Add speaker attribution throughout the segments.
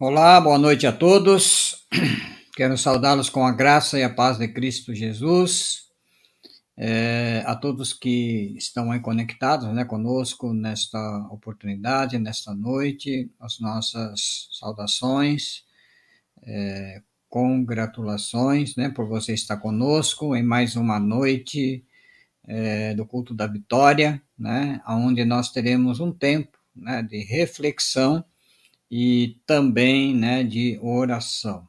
Speaker 1: Olá, boa noite a todos. Quero saudá-los com a graça e a paz de Cristo Jesus. É, a todos que estão aí conectados né, conosco nesta oportunidade, nesta noite, as nossas saudações, é, congratulações né, por você estar conosco em mais uma noite é, do culto da vitória, né, onde nós teremos um tempo né, de reflexão e também né, de oração.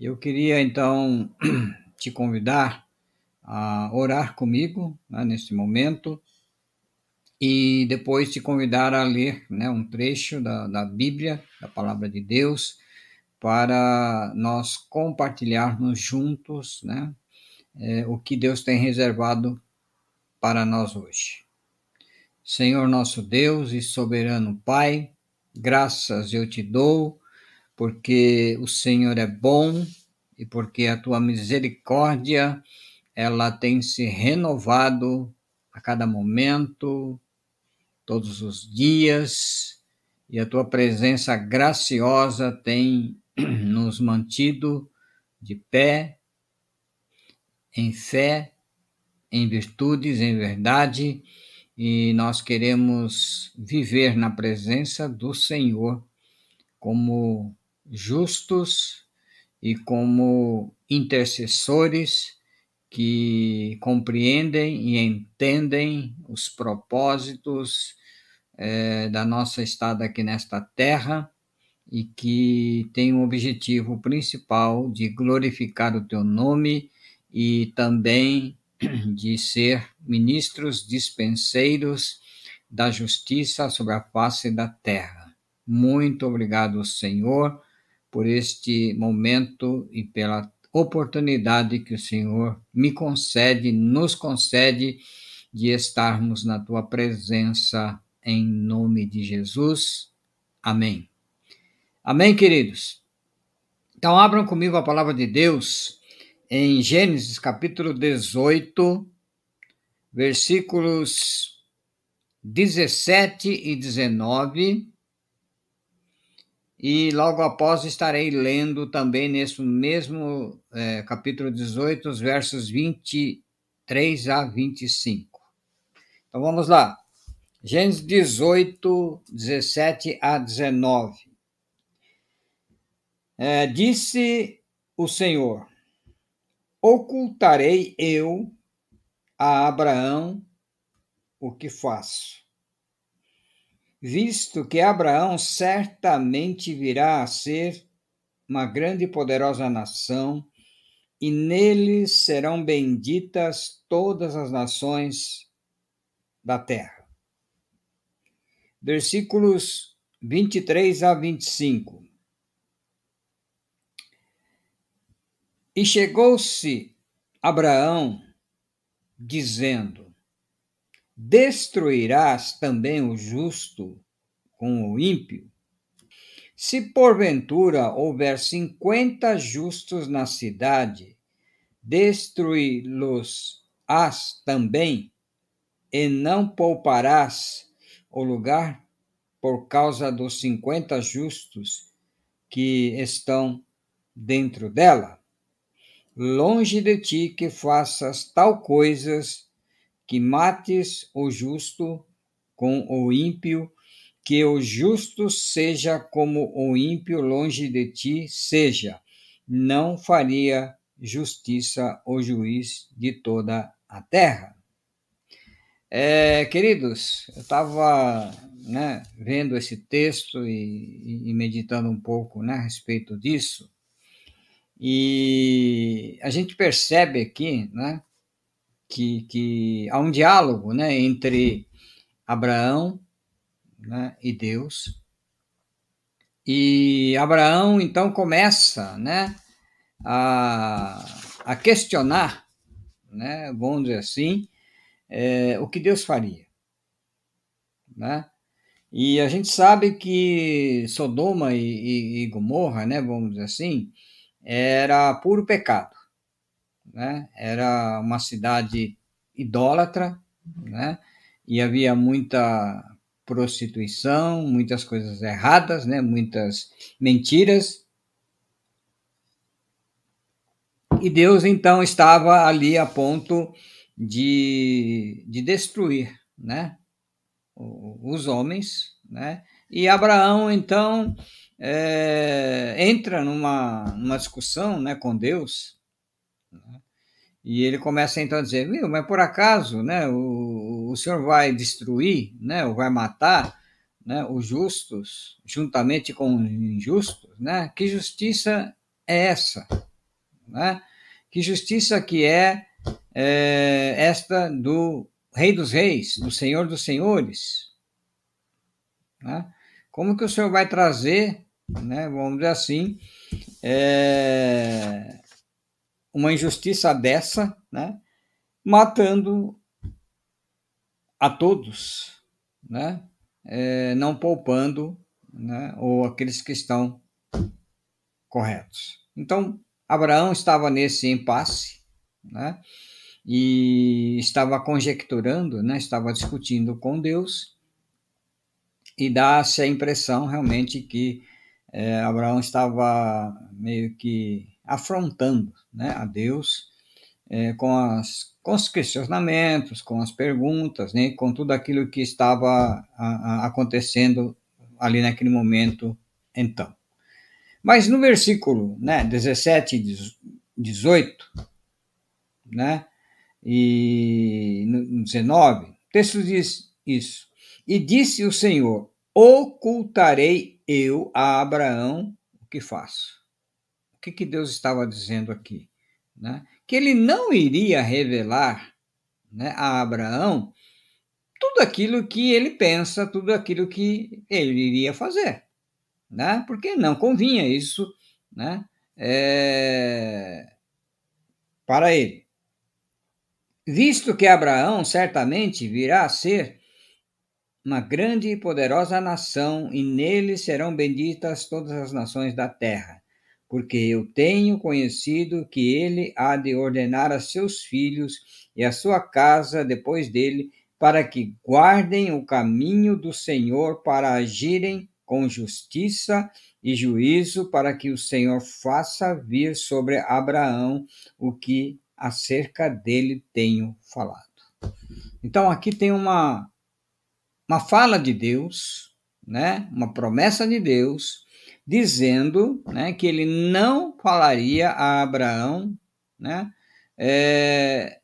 Speaker 1: Eu queria então te convidar a orar comigo né, nesse momento e depois te convidar a ler né, um trecho da, da Bíblia, da Palavra de Deus, para nós compartilharmos juntos né, é, o que Deus tem reservado para nós hoje. Senhor nosso Deus e soberano Pai, Graças eu te dou, porque o Senhor é bom e porque a tua misericórdia ela tem se renovado a cada momento, todos os dias, e a tua presença graciosa tem nos mantido de pé, em fé, em virtudes, em verdade e nós queremos viver na presença do Senhor como justos e como intercessores que compreendem e entendem os propósitos é, da nossa estada aqui nesta terra e que tem o objetivo principal de glorificar o teu nome e também de ser ministros dispenseiros da justiça sobre a face da terra. Muito obrigado, Senhor, por este momento e pela oportunidade que o Senhor me concede, nos concede de estarmos na tua presença em nome de Jesus. Amém. Amém, queridos. Então abram comigo a palavra de Deus em Gênesis capítulo 18, versículos 17 e 19. E logo após estarei lendo também nesse mesmo é, capítulo 18, os versos 23 a 25. Então vamos lá. Gênesis 18, 17 a 19. É, disse o Senhor: ocultarei eu a Abraão o que faço, visto que Abraão certamente virá a ser uma grande e poderosa nação, e nele serão benditas todas as nações da terra. Versículos 23 a 25. E chegou-se Abraão, dizendo: Destruirás também o justo com o ímpio? Se porventura houver cinquenta justos na cidade, destruí-los-ás também, e não pouparás o lugar por causa dos cinquenta justos que estão dentro dela? Longe de ti que faças tal coisas, que mates o justo com o ímpio, que o justo seja como o ímpio longe de ti seja. Não faria justiça o juiz de toda a terra. É, queridos, eu estava né, vendo esse texto e, e, meditando um pouco né, a respeito disso, e a gente percebe aqui né, que, que há um diálogo né, entre Abraão né, e Deus. E Abraão então começa né, a, a questionar, né, vamos dizer assim, é, o que Deus faria. Né? E a gente sabe que Sodoma e, e, e Gomorra, né, vamos dizer assim, era puro pecado. Né? Era uma cidade idólatra, né? e havia muita prostituição, muitas coisas erradas, né? muitas mentiras. E Deus então estava ali a ponto de, de destruir né? os homens. Né? E Abraão então é, entra numa, numa discussão né, com Deus. Né? E ele começa então a dizer, viu, mas por acaso, né, o, o senhor vai destruir, né, ou vai matar, né, os justos juntamente com os injustos, né? Que justiça é essa, né? Que justiça que é, é esta do Rei dos Reis, do Senhor dos Senhores, né? Como que o senhor vai trazer, né, vamos dizer assim, é, uma injustiça dessa, né, matando a todos, né, é, não poupando, né, ou aqueles que estão corretos. Então, Abraão estava nesse impasse, né, e estava conjecturando, né, estava discutindo com Deus, e dá-se a impressão realmente que é, Abraão estava meio que afrontando né, a Deus é, com, as, com os questionamentos, com as perguntas, né, com tudo aquilo que estava a, a, acontecendo ali naquele momento, então. Mas no versículo né, 17 e 18, né, e no 19, o texto diz isso. E disse o Senhor: Ocultarei eu a Abraão o que faço que, que Deus estava dizendo aqui? Né? Que ele não iria revelar né, a Abraão tudo aquilo que ele pensa, tudo aquilo que ele iria fazer. Né? Porque não convinha isso né, é, para ele. Visto que Abraão certamente virá a ser uma grande e poderosa nação, e nele serão benditas todas as nações da terra porque eu tenho conhecido que ele há de ordenar a seus filhos e a sua casa depois dele, para que guardem o caminho do Senhor para agirem com justiça e juízo, para que o Senhor faça vir sobre Abraão o que acerca dele tenho falado. Então aqui tem uma uma fala de Deus, né? Uma promessa de Deus dizendo né, que ele não falaria a Abraão né, é,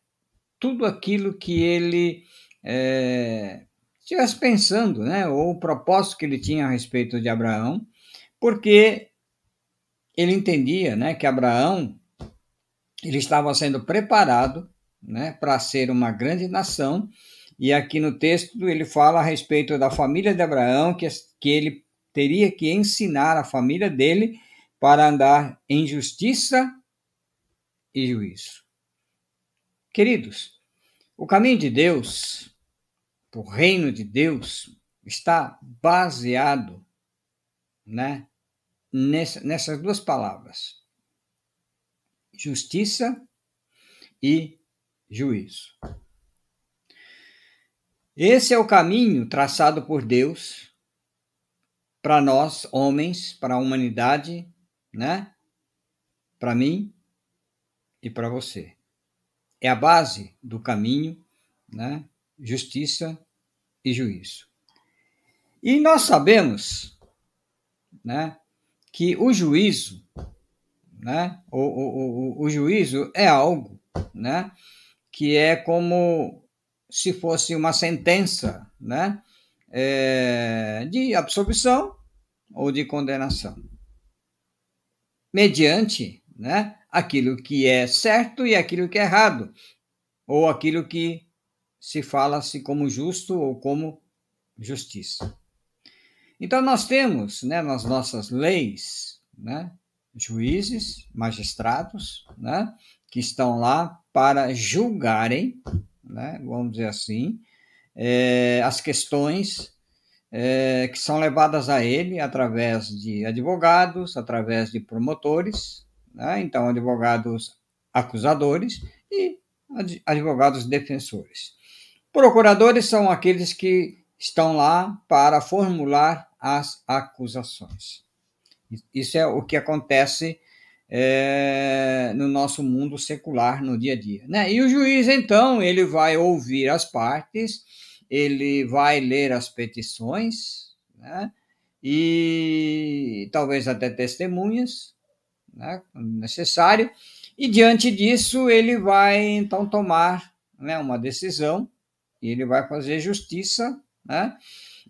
Speaker 1: tudo aquilo que ele é, estivesse pensando, né, ou o propósito que ele tinha a respeito de Abraão, porque ele entendia né, que Abraão ele estava sendo preparado né, para ser uma grande nação, e aqui no texto ele fala a respeito da família de Abraão, que, que ele teria que ensinar a família dele para andar em justiça e juízo. Queridos, o caminho de Deus, o reino de Deus, está baseado né, nessas duas palavras: justiça e juízo. Esse é o caminho traçado por Deus para nós, homens, para a humanidade, né? Para mim e para você. É a base do caminho, né? Justiça e juízo. E nós sabemos, né, que o juízo, né, o, o, o, o juízo é algo, né, que é como se fosse uma sentença, né, é, de absolvição ou de condenação, mediante né, aquilo que é certo e aquilo que é errado, ou aquilo que se fala-se como justo ou como justiça. Então, nós temos né, nas nossas leis né, juízes, magistrados, né, que estão lá para julgarem, né, vamos dizer assim, é, as questões é, que são levadas a ele através de advogados, através de promotores, né? então advogados acusadores e advogados defensores. Procuradores são aqueles que estão lá para formular as acusações. Isso é o que acontece é, no nosso mundo secular no dia a dia. Né? E o juiz, então, ele vai ouvir as partes, ele vai ler as petições, né? e talvez até testemunhas, né? necessário, e diante disso ele vai então tomar né, uma decisão, e ele vai fazer justiça, né?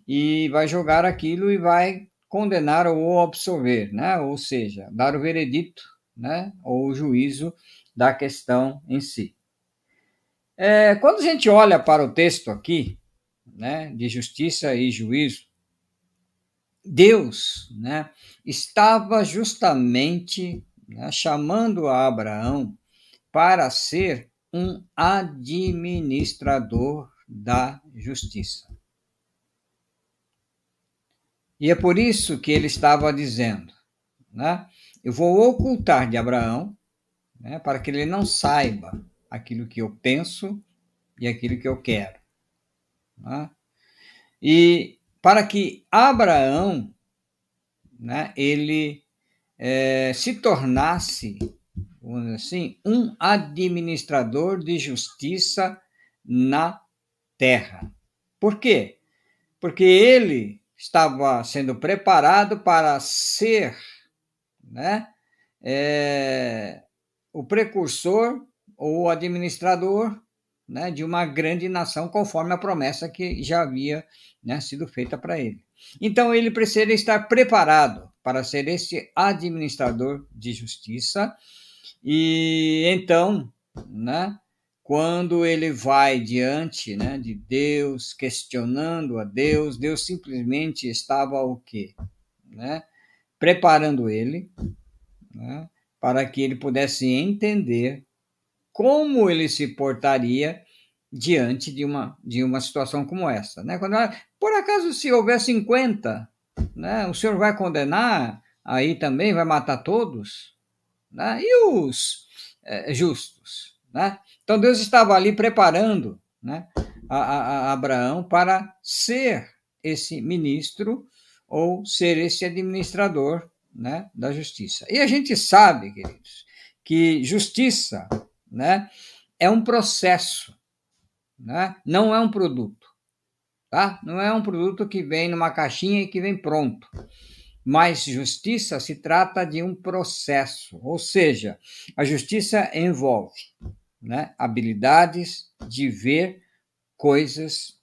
Speaker 1: e vai jogar aquilo e vai condenar ou absolver, né? ou seja, dar o veredito né? ou o juízo da questão em si. É, quando a gente olha para o texto aqui, né, de justiça e juízo, Deus né, estava justamente né, chamando a Abraão para ser um administrador da justiça. E é por isso que ele estava dizendo, né? Eu vou ocultar de Abraão, né, para que ele não saiba aquilo que eu penso e aquilo que eu quero. Né? E para que Abraão, né, ele é, se tornasse, vamos assim, um administrador de justiça na terra. Por quê? Porque ele estava sendo preparado para ser né, é, o precursor ou administrador né, de uma grande nação, conforme a promessa que já havia né, sido feita para ele. Então, ele precisa estar preparado para ser esse administrador de justiça, e então, né, quando ele vai diante né, de Deus, questionando a Deus, Deus simplesmente estava o quê? Né? Preparando ele né, para que ele pudesse entender como ele se portaria diante de uma, de uma situação como essa. Né? Quando, por acaso, se houver 50, né, o senhor vai condenar, aí também vai matar todos? Né? E os é, justos? Né? Então Deus estava ali preparando né, a, a, a Abraão para ser esse ministro ou ser esse administrador né, da justiça. E a gente sabe, queridos, que justiça né, é um processo, né, não é um produto. Tá? Não é um produto que vem numa caixinha e que vem pronto. Mas justiça se trata de um processo, ou seja, a justiça envolve né, habilidades de ver coisas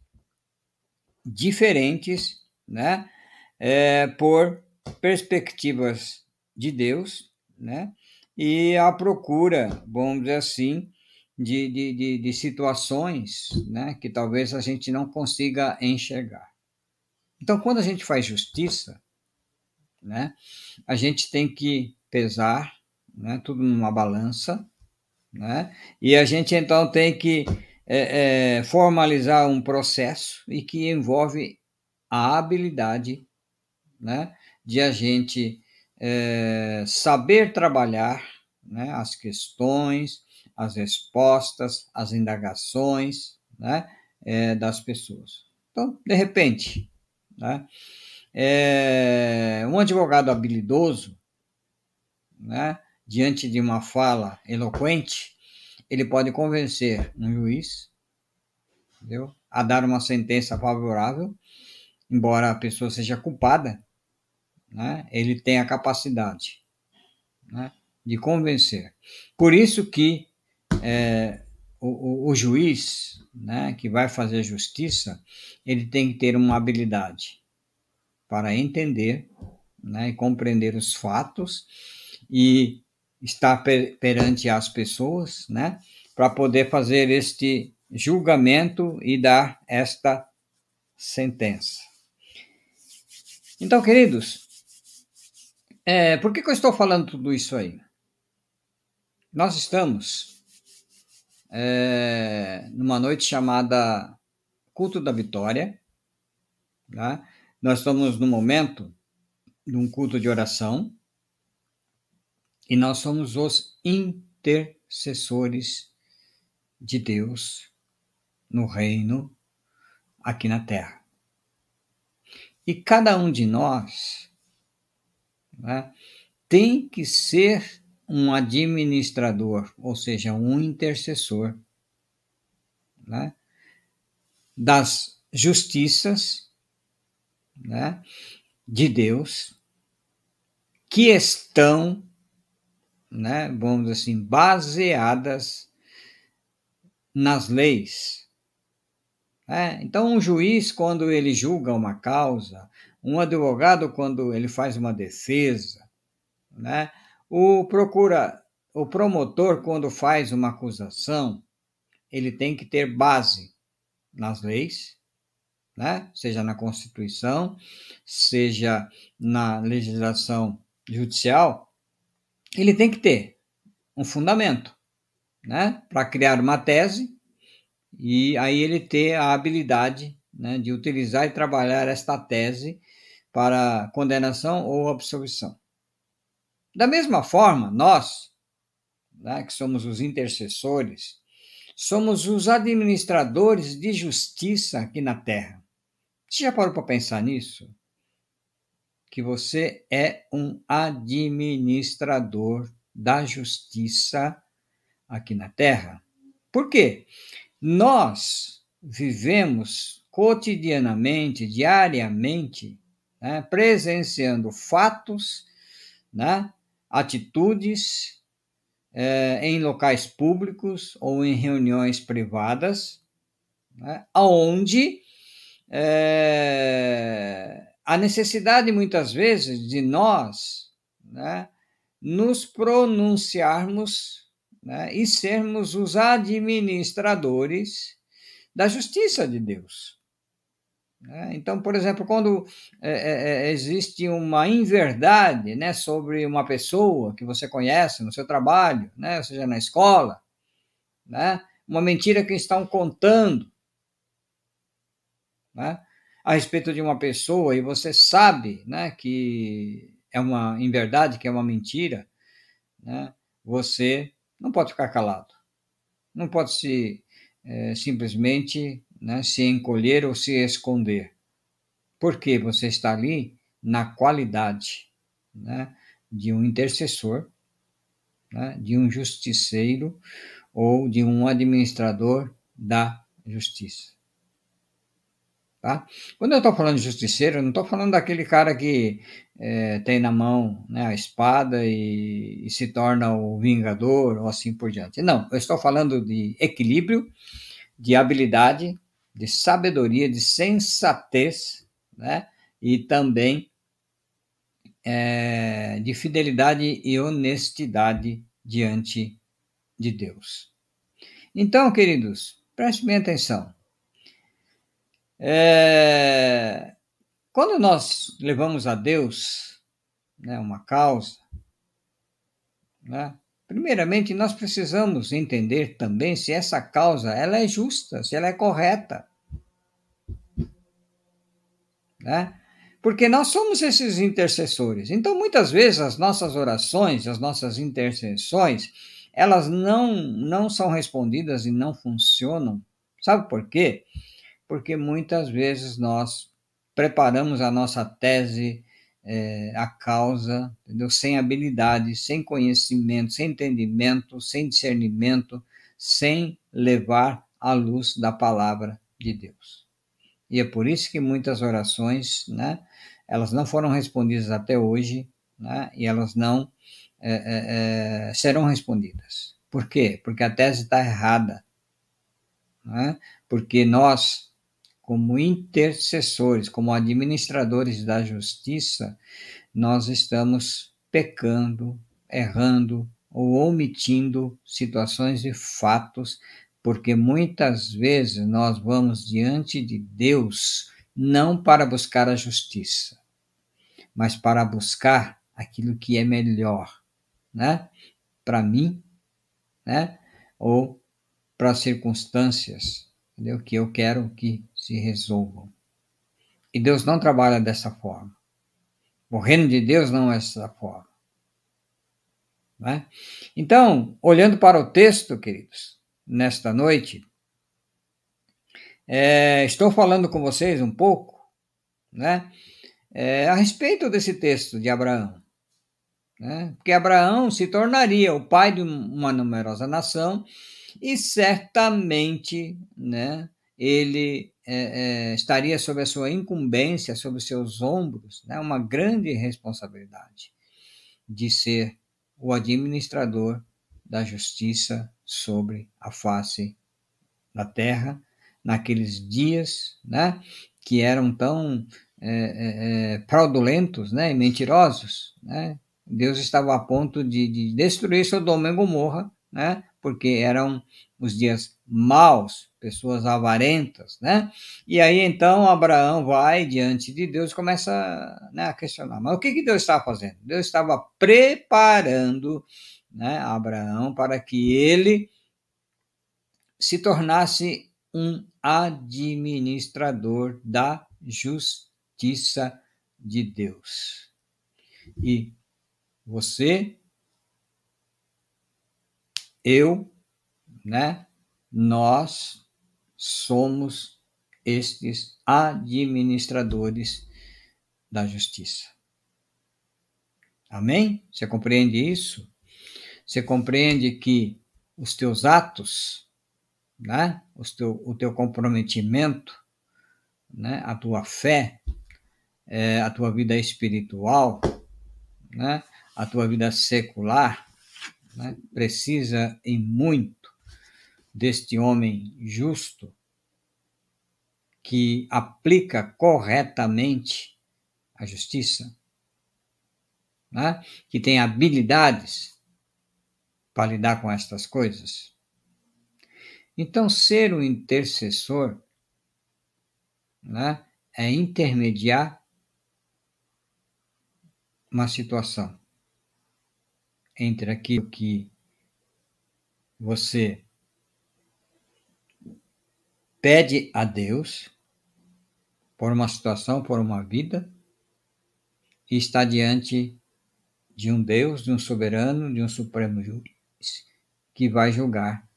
Speaker 1: diferentes, né, é, por perspectivas de Deus, né, e a procura, vamos dizer assim, de, de, de, de situações, né, que talvez a gente não consiga enxergar. Então, quando a gente faz justiça, né, a gente tem que pesar, né, tudo numa balança, né? E a gente então tem que é, é, formalizar um processo e que envolve a habilidade né, de a gente é, saber trabalhar né, as questões, as respostas, as indagações né, é, das pessoas. Então, de repente, né, é, um advogado habilidoso, né, diante de uma fala eloquente, ele pode convencer um juiz entendeu? a dar uma sentença favorável, embora a pessoa seja culpada, né? ele tem a capacidade né? de convencer. Por isso que é, o, o, o, juiz né, que vai fazer justiça, ele tem que ter uma habilidade para entender né, e compreender os fatos e estar per, perante as pessoas, né, para poder fazer este julgamento e dar esta sentença. Então, queridos, é, por que, que eu estou falando tudo isso aí? Nós estamos é, numa noite chamada Culto da Vitória. Tá? Nós estamos no momento de um culto de oração e nós somos os intercessores de Deus no reino aqui na terra. E cada um de nós né, tem que ser um administrador, ou seja, um intercessor né, das justiças né, de Deus que estão, né, vamos dizer assim, baseadas nas leis. Né? Então, um juiz, quando ele julga uma causa, um advogado, quando ele faz uma defesa, né? o procura, o promotor, quando faz uma acusação, ele tem que ter base nas leis, né? seja na Constituição, seja na legislação judicial, ele tem que ter um fundamento, né, para criar uma tese e aí ele ter a habilidade, né, de utilizar e trabalhar esta tese para condenação ou absolvição. Da mesma forma, nós, né, que somos os intercessores, somos os administradores de justiça aqui na Terra. Você já parou para pensar nisso? Que você é um administrador da justiça aqui na Terra. Por quê? Nós vivemos cotidianamente, diariamente, né, presenciando fatos, né, atitudes é, em locais públicos ou em reuniões privadas, né, onde é, a necessidade, muitas vezes, de nós né, nos pronunciarmos né, e sermos os administradores da justiça de Deus. Né. Então, por exemplo, quando é, é, é, existe uma inverdade né, sobre uma pessoa que você conhece no seu trabalho, né, ou seja, na escola, né, uma mentira que estão contando, né, a respeito de uma pessoa e você sabe né, que é uma em verdade que é uma mentira, né, você não pode ficar calado. Não pode se é, simplesmente né, se encolher ou se esconder. Porque você está ali na qualidade né, de um intercessor, né, de um justiceiro ou de um administrador da justiça. Tá? Quando eu estou falando de justiceiro, eu não estou falando daquele cara que é, tem na mão né, a espada e, e, se torna o vingador ou assim por diante. Não, eu estou falando de equilíbrio, de habilidade, de sabedoria, de sensatez, né? E também é, de fidelidade e honestidade diante de Deus. Então, queridos, prestem atenção. É, quando nós levamos a Deus né, uma causa, né, primeiramente nós precisamos entender também se essa causa ela é justa, se ela é correta. Né? Porque nós somos esses intercessores. Então, muitas vezes, as nossas orações, as nossas intercessões, elas não, não são respondidas e não funcionam. Sabe por quê? porque muitas vezes nós preparamos a nossa tese, é, a causa, entendeu? sem habilidade, sem conhecimento, sem entendimento, sem discernimento, sem levar a luz da palavra de Deus. E é por isso que muitas orações, né, elas não foram respondidas até hoje, né, e elas não é, é, é serão respondidas. Por quê? Porque a tese está errada. Né? Porque nós como intercessores, como administradores da justiça, nós estamos pecando, errando ou omitindo situações e fatos, porque muitas vezes nós vamos diante de Deus não para buscar a justiça, mas para buscar aquilo que é melhor, né? Para mim, né? Ou para as circunstâncias, entendeu? Que eu quero que se resolvam. E Deus não trabalha dessa forma. O reino de Deus não é dessa forma. Né? Então, olhando para o texto, queridos, nesta noite, é, estou falando com vocês um pouco, né, é, a respeito desse texto de Abraão. Né? Porque Abraão se tornaria o pai de uma numerosa nação e certamente né, ele é, é, estaria sob a sua incumbência, sobre os seus ombros, né, uma grande responsabilidade de ser o administrador da justiça sobre a face da terra naqueles dias, né, que eram tão é, é, é fraudulentos né, e mentirosos. Né? Deus estava a ponto de, de destruir Sodoma e Gomorra, né, porque eram os dias maus, pessoas avarentas, né? E aí então Abraão vai diante de Deus e começa né, a questionar. Mas o que, que Deus estava fazendo? Deus estava preparando né, Abraão para que ele se tornasse um administrador da justiça de Deus. E você, eu, né? Nós somos estes administradores da justiça. Amém? Você compreende isso? Você compreende que os teus atos, né? Teu, o teu comprometimento, né? a tua fé, é, a tua vida espiritual, né? a tua vida secular, né? precisa em muito deste homem justo que aplica corretamente a justiça, né? que tem habilidades para lidar com estas coisas. Então, ser um intercessor né, é intermediar uma situação entre aquilo que você pede a Deus por uma situação, por uma vida, e está diante de um Deus, de um soberano, de um supremo juiz, que vai julgar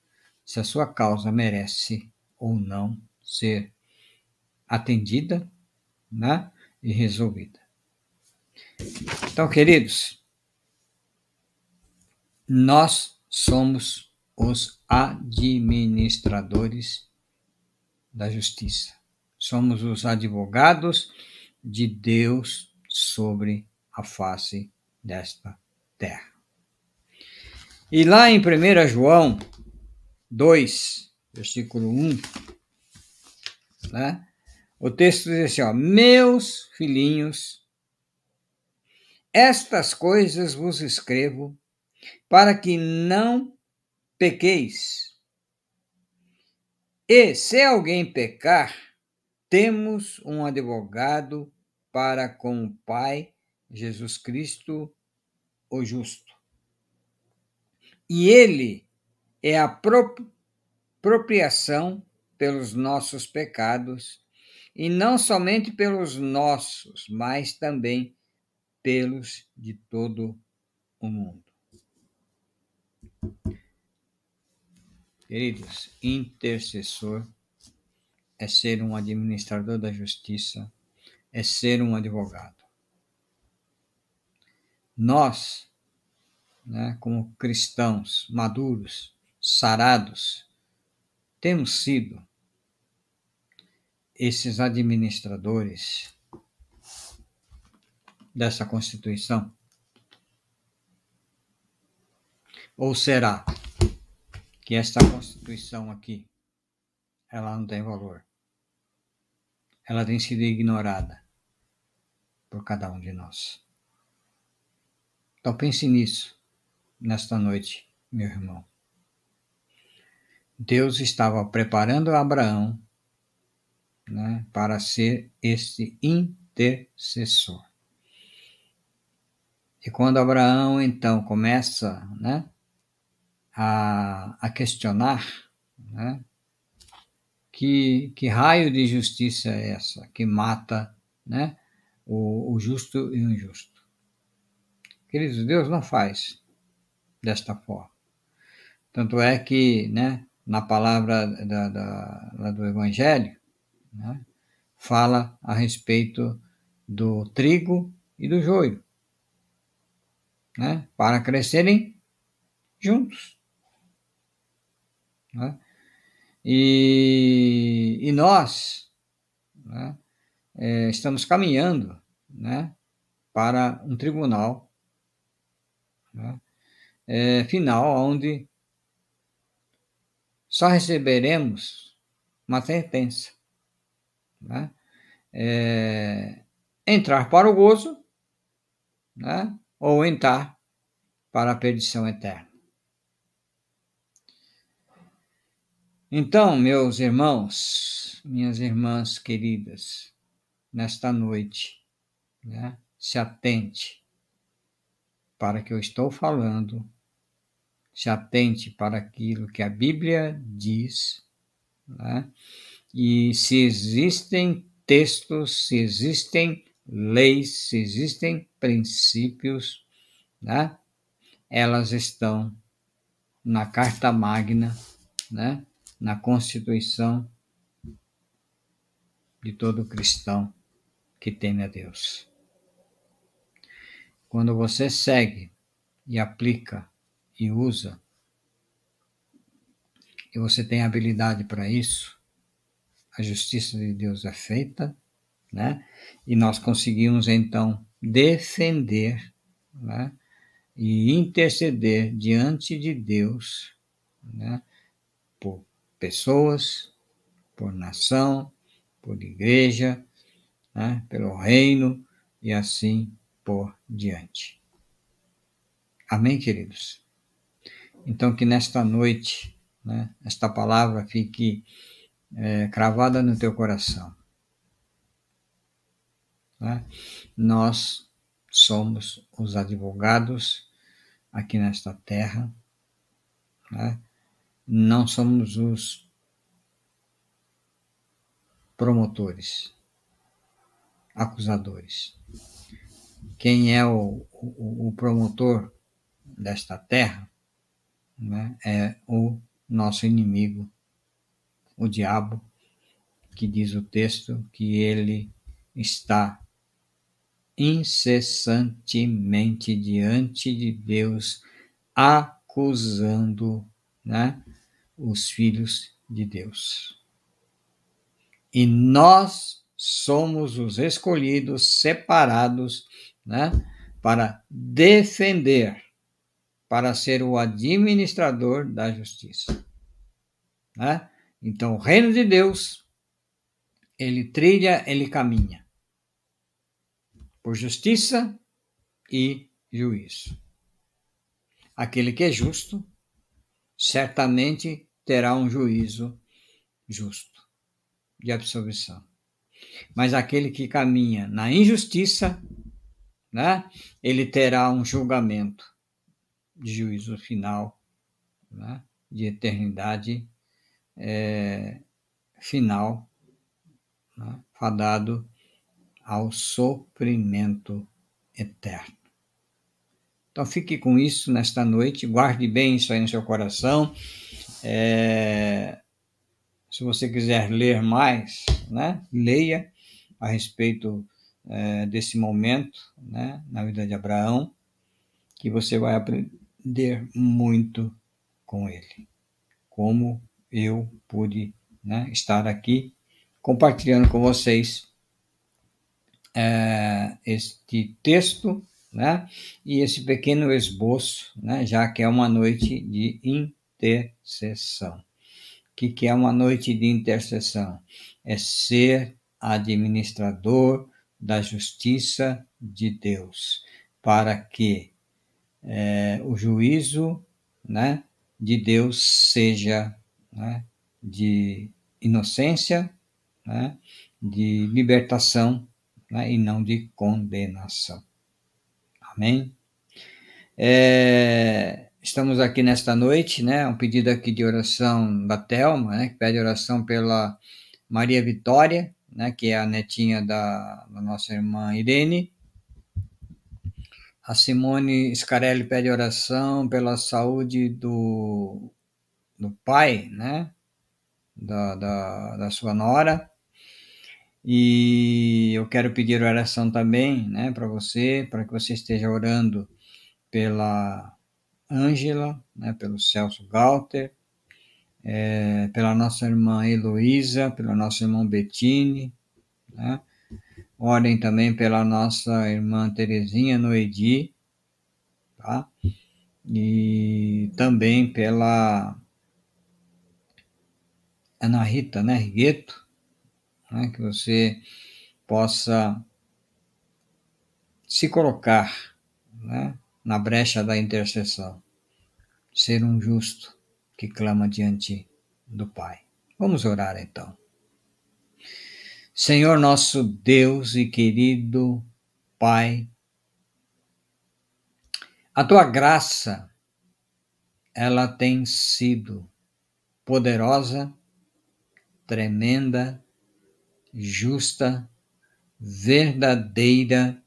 Speaker 1: se a sua causa merece ou não ser atendida né, e resolvida. Então, queridos, nós somos os administradores da justiça. Somos os advogados de Deus sobre a face desta terra. E lá em 1 João 2, versículo 1, né, o texto diz assim: ó, Meus filhinhos, estas coisas vos escrevo para que não pequeis. E se alguém pecar, temos um advogado para com o Pai, Jesus Cristo, o justo. E ele é a propriação pelos nossos pecados, e não somente pelos nossos, mas também pelos de todo o mundo. Queridos, intercessor é ser um administrador da justiça, é ser um advogado. Nós, né, como cristãos maduros, sarados, temos sido esses administradores dessa Constituição? Ou será que esta Constituição aqui, ela não tem valor? Ela tem sido ignorada por cada um de nós. Então pense nisso nesta noite, meu irmão. Deus estava preparando Abraão né, para ser este intercessor. E quando Abraão então começa né, a, a questionar né? Que, que raio de justiça é essa que mata né? o, o justo e o injusto. Queridos, Deus não faz desta forma. Tanto é que né, na palavra da, da, do Evangelho, né, fala a respeito do trigo e do joio, né? para crescerem juntos. Né? E, e nós né, é, estamos caminhando né, para um tribunal né, é, final, onde só receberemos uma sentença. Né? É, entrar para o gozo né? ou entrar para a perdição eterna. Então, meus irmãos, minhas irmãs queridas, nesta noite, né, se atente para que eu estou falando, se atente para aquilo que a Bíblia diz, né, e se existem textos, se existem leis, se existem princípios, né, elas estão na Carta Magna, né, na Constituição de todo cristão que teme a Deus. Quando você segue e aplica e usa, e você tem habilidade para isso, a justiça de Deus é feita, né? E nós conseguimos então defender, né? E interceder diante de Deus, né? Por pessoas, por nação, por igreja, né, pelo reino e assim por diante. Amém, queridos? Então, que nesta noite, né, esta palavra fique é, cravada no teu coração. Né? Nós somos os advogados aqui nesta terra, né? Não somos os promotores, acusadores. Quem é o, o, o promotor desta terra né, é o nosso inimigo, o diabo, que diz o texto que ele está incessantemente diante de Deus, acusando né, os filhos de Deus. E nós somos os escolhidos, separados, né, para defender, para ser o administrador da justiça. Né? Então, o reino de Deus, ele trilha, ele caminha por justiça e juízo. Aquele que é justo, certamente terá um juízo justo de absolvição. Mas aquele que caminha na injustiça, né, ele terá um julgamento de juízo final, né, de eternidade é, final, né, fadado ao sofrimento eterno. Então fique com isso nesta noite, guarde bem isso aí no seu coração. É, se você quiser ler mais, né, leia a respeito é, desse momento né, na vida de Abraão, que você vai aprender muito com ele. Como eu pude né, estar aqui compartilhando com vocês é, este texto né, e esse pequeno esboço, né, já que é uma noite de intercessão que, que é uma noite de intercessão? É ser administrador da justiça de Deus, para que é, o juízo né, de Deus seja né, de inocência, né, de libertação né, e não de condenação. Amém? É, Estamos aqui nesta noite, né? Um pedido aqui de oração da Thelma, né? Que pede oração pela Maria Vitória, né? Que é a netinha da, da nossa irmã Irene. A Simone Scarelli pede oração pela saúde do, do pai, né? Da, da, da sua nora. E eu quero pedir oração também, né, para você, para que você esteja orando pela Ângela, né, pelo Celso Galter, é, pela nossa irmã Heloísa, pela nossa irmã Bettine, né? Orem também pela nossa irmã Terezinha Noedi, tá? E também pela Ana Rita, né, Rigueto, né, que você possa se colocar né, na brecha da intercessão, ser um justo que clama diante do Pai. Vamos orar então. Senhor nosso Deus e querido Pai, a tua graça, ela tem sido poderosa, tremenda, justa, verdadeira,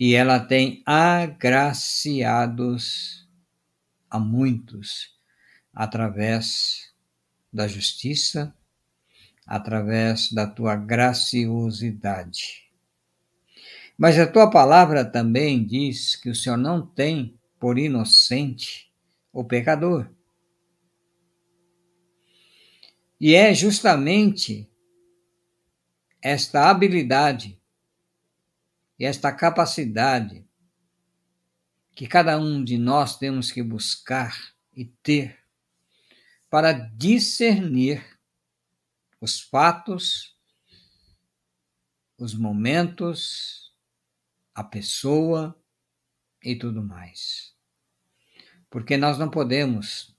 Speaker 1: e ela tem agraciados a muitos através da justiça, através da tua graciosidade. Mas a tua palavra também diz que o Senhor não tem por inocente o pecador. E é justamente esta habilidade e esta capacidade que cada um de nós temos que buscar e ter para discernir os fatos, os momentos, a pessoa e tudo mais. Porque nós não podemos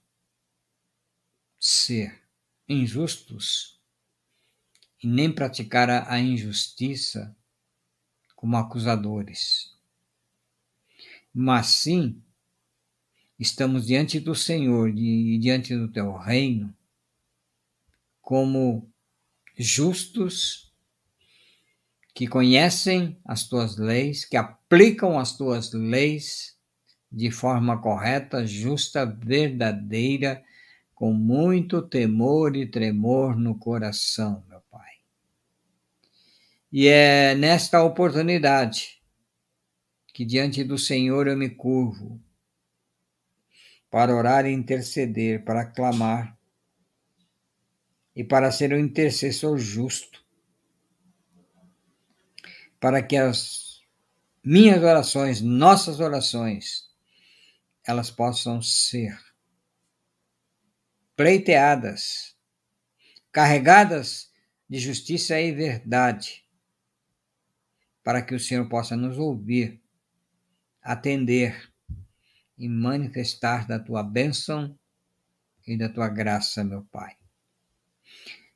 Speaker 1: ser injustos e nem praticar a injustiça como acusadores. Mas sim estamos diante do Senhor e diante do teu reino como justos que conhecem as tuas leis, que aplicam as tuas leis de forma correta, justa, verdadeira, com muito temor e tremor no coração. E é nesta oportunidade que diante do Senhor eu me curvo para orar e interceder, para clamar e para ser um intercessor justo, para que as minhas orações, nossas orações, elas possam ser pleiteadas, carregadas de justiça e verdade, para que o Senhor possa nos ouvir, atender e manifestar da tua bênção e da tua graça, meu Pai.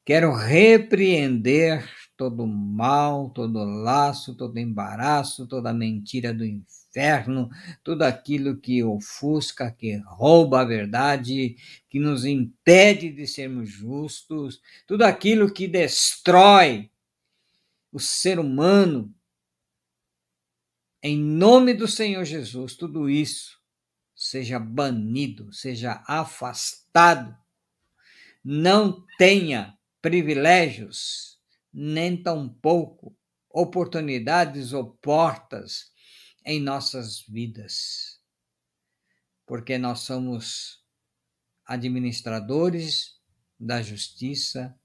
Speaker 1: Quero repreender todo mal, todo laço, todo embaraço, toda mentira do inferno, tudo aquilo que ofusca, que rouba a verdade, que nos impede de sermos justos, tudo aquilo que destrói o ser humano. Em nome do Senhor Jesus, tudo isso seja banido, seja afastado, não tenha privilégios, nem tampouco oportunidades ou portas em nossas vidas, porque nós somos administradores da justiça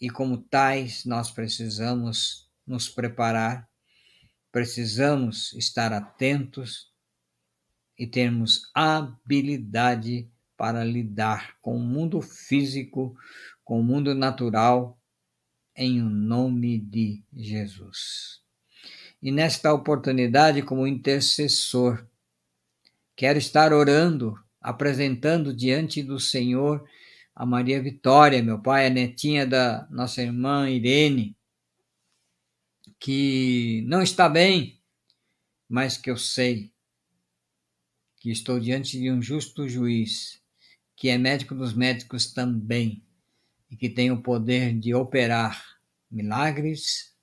Speaker 1: e, como tais, nós precisamos nos preparar, precisamos estar atentos e termos habilidade para lidar com o mundo físico, com o mundo natural, em nome de Jesus. E nesta oportunidade, como intercessor, quero estar orando, apresentando diante do Senhor a Maria Vitória, meu pai, a netinha da nossa irmã Irene, que não está bem, mas que eu sei que estou diante de um justo juiz, que é médico dos médicos também, e que tem o poder de operar milagres,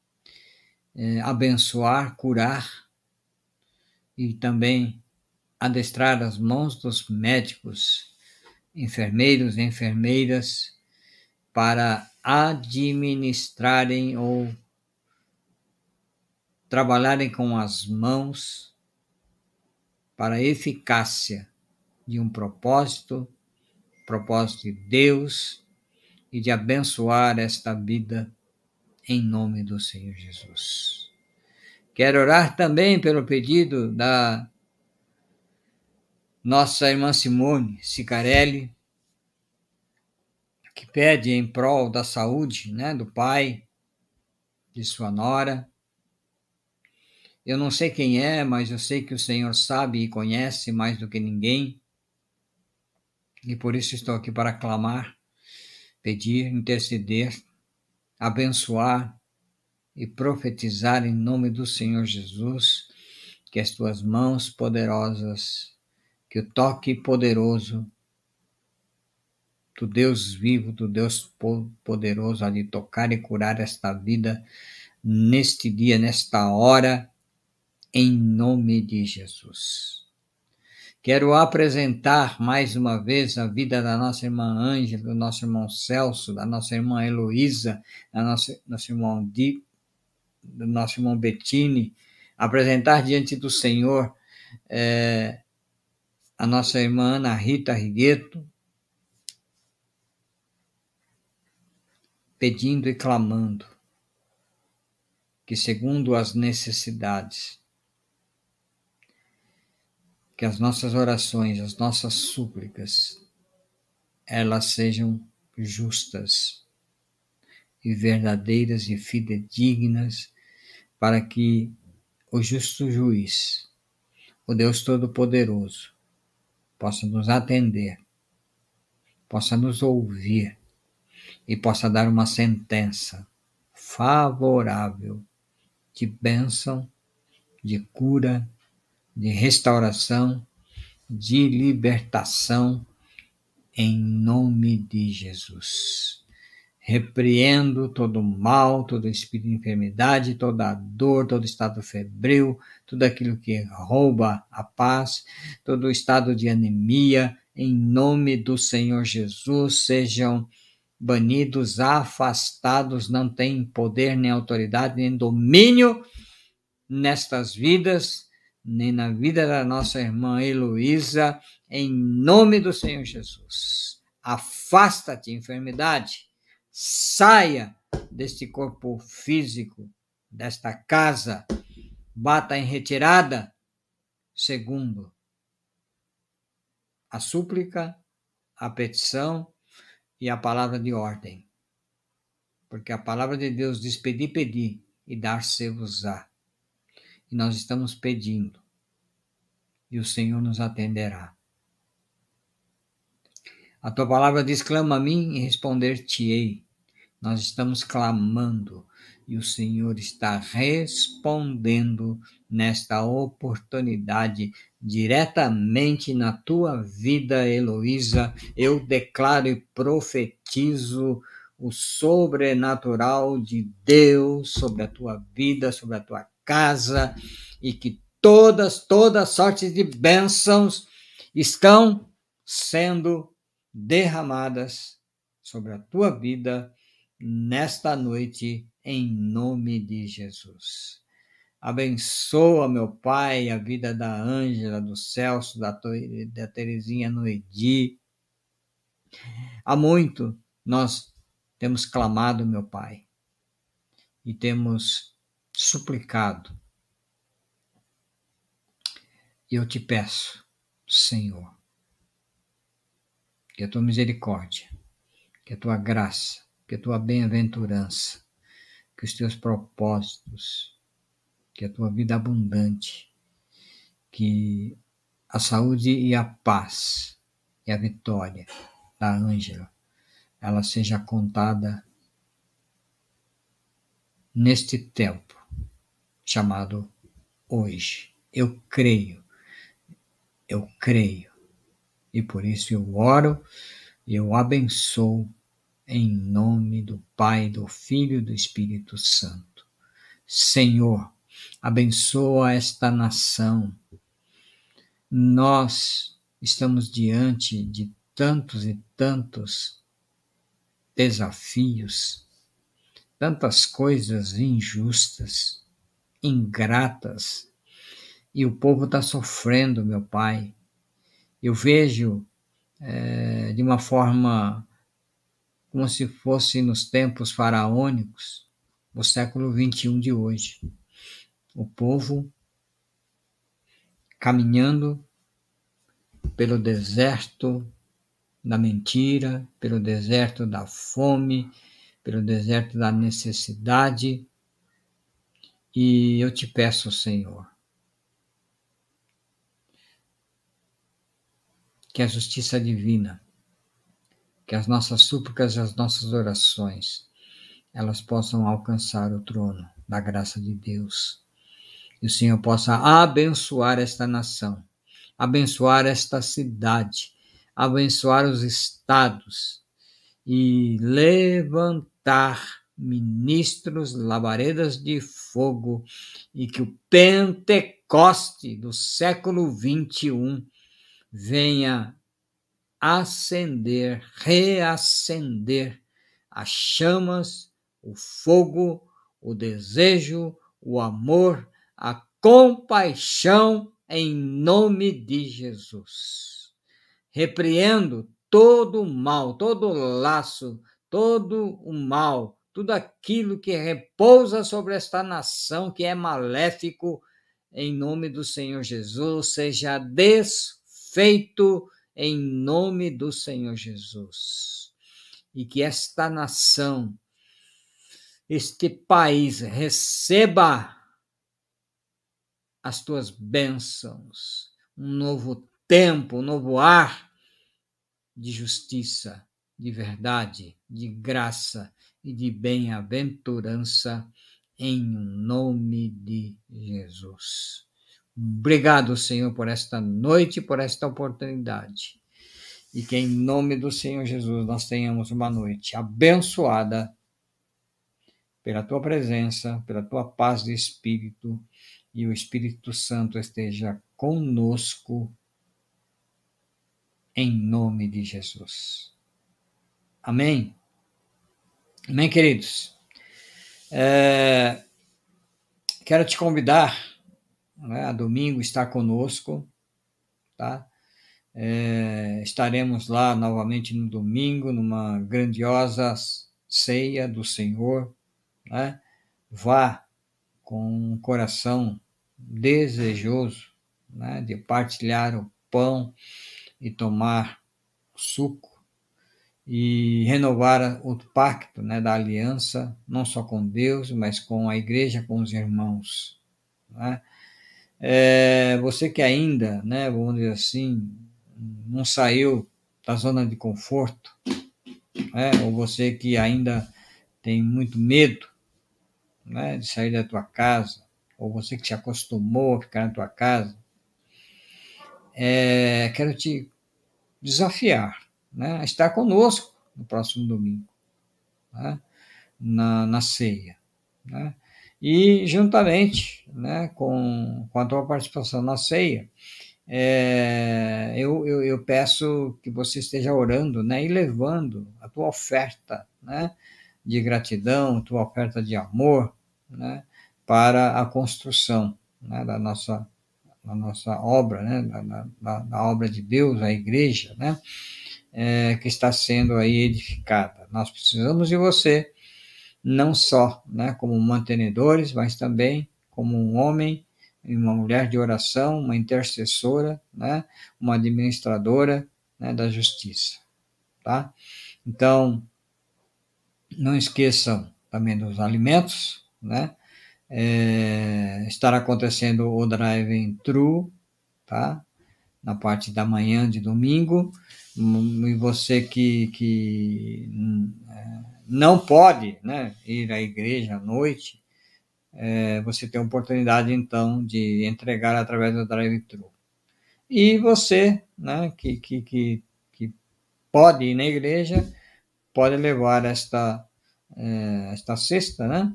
Speaker 1: eh, abençoar, curar e também adestrar as mãos dos médicos, enfermeiros e enfermeiras, para administrarem ou trabalharem com as mãos para a eficácia de um propósito, propósito de Deus e de abençoar esta vida em nome do Senhor Jesus. Quero orar também pelo pedido da nossa irmã Simone Sicarelli, que pede em prol da saúde né, do pai, de sua nora. Eu não sei quem é, mas eu sei que o Senhor sabe e conhece mais do que ninguém. E por isso estou aqui para clamar, pedir, interceder, abençoar e profetizar em nome do Senhor Jesus que as tuas mãos poderosas, que o toque poderoso do Deus vivo, do Deus poderoso a lhe tocar e curar esta vida neste dia, nesta hora, em nome de Jesus. Quero apresentar mais uma vez a vida da nossa irmã Ângela, do nosso irmão Celso, da nossa irmã Heloísa, da nossa, nosso irmão Di, do nosso irmão Bettini, apresentar diante do Senhor é, a nossa irmã Ana Rita Rigueto, pedindo e clamando que, segundo as necessidades, que as nossas orações, as nossas súplicas, elas sejam justas e verdadeiras e fidedignas, para que o justo juiz, o Deus Todo-Poderoso, possa nos atender, possa nos ouvir e possa dar uma sentença favorável de bênção, de cura, de restauração, de libertação, em nome de Jesus. Repreendo todo mal, todo espírito de enfermidade, toda dor, todo estado febril, tudo aquilo que rouba a paz, todo estado de anemia, em nome do Senhor Jesus, sejam banidos, afastados, não têm poder, nem autoridade, nem domínio nestas vidas, nem na vida da nossa irmã Heloísa, em nome do Senhor Jesus. Afasta-te, enfermidade, saia deste corpo físico, desta casa, bata em retirada, segundo a súplica, a petição e a palavra de ordem. Porque a palavra de Deus diz: pedir, pedir e dar-se-vos-á. E nós estamos pedindo, e o Senhor nos atenderá. A tua palavra diz: clama a mim e responder-te-ei. Nós estamos clamando e o Senhor está respondendo nesta oportunidade diretamente na tua vida, Heloísa. Eu declaro e profetizo o sobrenatural de Deus sobre a tua vida, sobre a tua casa e que todas, todas sortes de bênçãos estão sendo derramadas sobre a tua vida nesta noite em nome de Jesus. Abençoa, meu Pai, a vida da Ângela, do Celso, da, da Terezinha Noedi. Há muito nós temos clamado, meu Pai, e temos suplicado. E eu te peço, Senhor, que a tua misericórdia, que a tua graça, que a tua bem-aventurança que os teus propósitos, que a tua vida abundante, que a saúde e a paz e a vitória da Ângela, ela seja contada neste tempo chamado hoje. Eu creio, eu creio, e por isso eu oro e eu abençoo em nome do Pai, do Filho e do Espírito Santo. Senhor, abençoa esta nação. Nós estamos diante de tantos e tantos desafios, tantas coisas injustas, ingratas, e o povo está sofrendo, meu Pai. Eu vejo é, de uma forma como se fosse nos tempos faraônicos, o século 21 de hoje. O povo caminhando pelo deserto da mentira, pelo deserto da fome, pelo deserto da necessidade. E eu te peço, Senhor, que a justiça divina, que as nossas súplicas e as nossas orações, elas possam alcançar o trono da graça de Deus. E o Senhor possa abençoar esta nação, abençoar esta cidade, abençoar os estados e levantar ministros, labaredas de fogo e que o Pentecoste do século 21 venha acender, reacender as chamas, o fogo, o desejo, o amor, a compaixão em nome de Jesus. Repreendo todo o mal, todo o laço, todo o mal, tudo aquilo que repousa sobre esta nação que é maléfico, em nome do Senhor Jesus, seja desfeito em nome do Senhor Jesus. E que esta nação, este país, receba as tuas bênçãos, um novo tempo, um novo ar de justiça, de verdade, de graça e de bem-aventurança, em nome de Jesus. Obrigado, Senhor, por esta noite, por esta oportunidade. E que em nome do Senhor Jesus nós tenhamos uma noite abençoada pela tua presença, pela tua paz de espírito e o Espírito Santo esteja conosco em nome de Jesus. Amém? Amém, queridos? É, quero te convidar né, a domingo estar conosco, tá? É, estaremos lá novamente no domingo, numa grandiosa ceia do Senhor, né? Vá com um coração desejoso né, de partilhar o pão e tomar suco e renovar o pacto né, da aliança, não só com Deus, mas com a igreja, com os irmãos. Né? É, você que ainda, né, vamos dizer assim, não saiu da zona de conforto, né, ou você que ainda tem muito medo né, de sair da tua casa, ou você que se acostumou a ficar na tua casa, é, quero te desafiar né, estar conosco no próximo domingo, né, na, na ceia. Né, e juntamente né, com, com a tua participação na ceia, é, eu, eu, eu, peço que você esteja orando né, e levando a tua oferta né, de gratidão, a tua oferta de amor né, para a construção né, da, nossa, nossa obra, né, da, da, da, obra de Deus, a igreja, né, é, que está sendo aí edificada. Nós precisamos de você, não só né, como mantenedores, mas também como um homem e uma mulher de oração, uma intercessora, né, uma administradora né, da justiça. Tá? Então, não esqueçam também dos alimentos, né? É, estará acontecendo o drive-thru, tá? Na parte da manhã de domingo. E você que, que é, não pode né, ir à igreja à noite, é, você tem a oportunidade então de entregar através do drive-thru. E você, né, que, que, que, que pode ir na igreja, pode levar esta, é, esta cesta, né?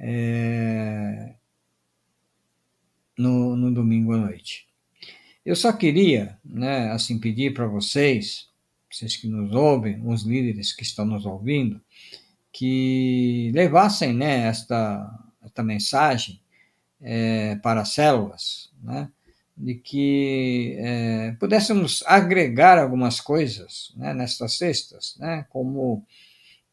Speaker 1: é, no, no domingo à noite. Eu só queria, né, assim, pedir para vocês vocês que nos ouvem, os líderes que estão nos ouvindo, que levassem né, esta, esta mensagem é, para as células, né, de que é, pudéssemos agregar algumas coisas né, nestas cestas, né, como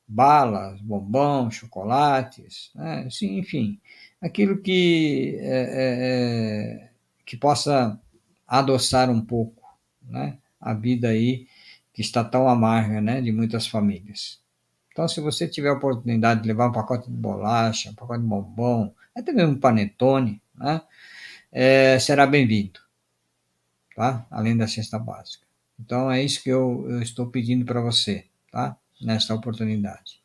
Speaker 1: balas, bombom, chocolates, né, assim, enfim, aquilo que, é, é, é que possa adoçar um pouco né, a vida aí que está tão amarga né, de muitas famílias. Então, se você tiver a oportunidade de levar um pacote de bolacha, um pacote de bombom, até mesmo um panetone, né, é, será bem-vindo, tá? além da cesta básica. Então, é isso que eu, eu estou pedindo para você, tá? nesta oportunidade.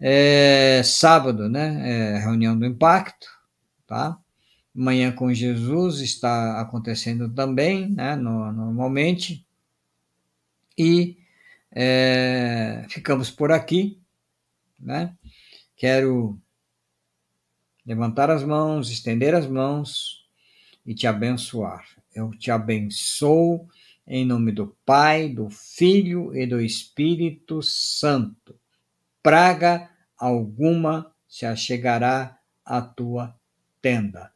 Speaker 1: É, sábado, né, é reunião do impacto, tá? Manhã com Jesus está acontecendo também, né, no, normalmente. E é, ficamos por aqui, né? Quero levantar as mãos, estender as mãos e te abençoar. Eu te abençoo em nome do Pai, do Filho e do Espírito Santo. Praga alguma se achegará à tua tenda.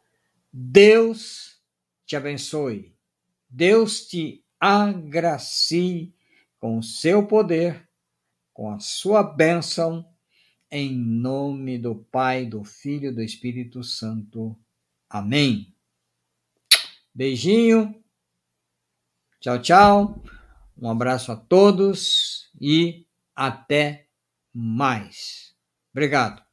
Speaker 1: Deus te abençoe. Deus te agracie com o seu poder, com a sua bênção, em nome do Pai, do Filho e do Espírito Santo. Amém. Beijinho. Tchau, tchau. Um abraço a todos e até mais. Obrigado.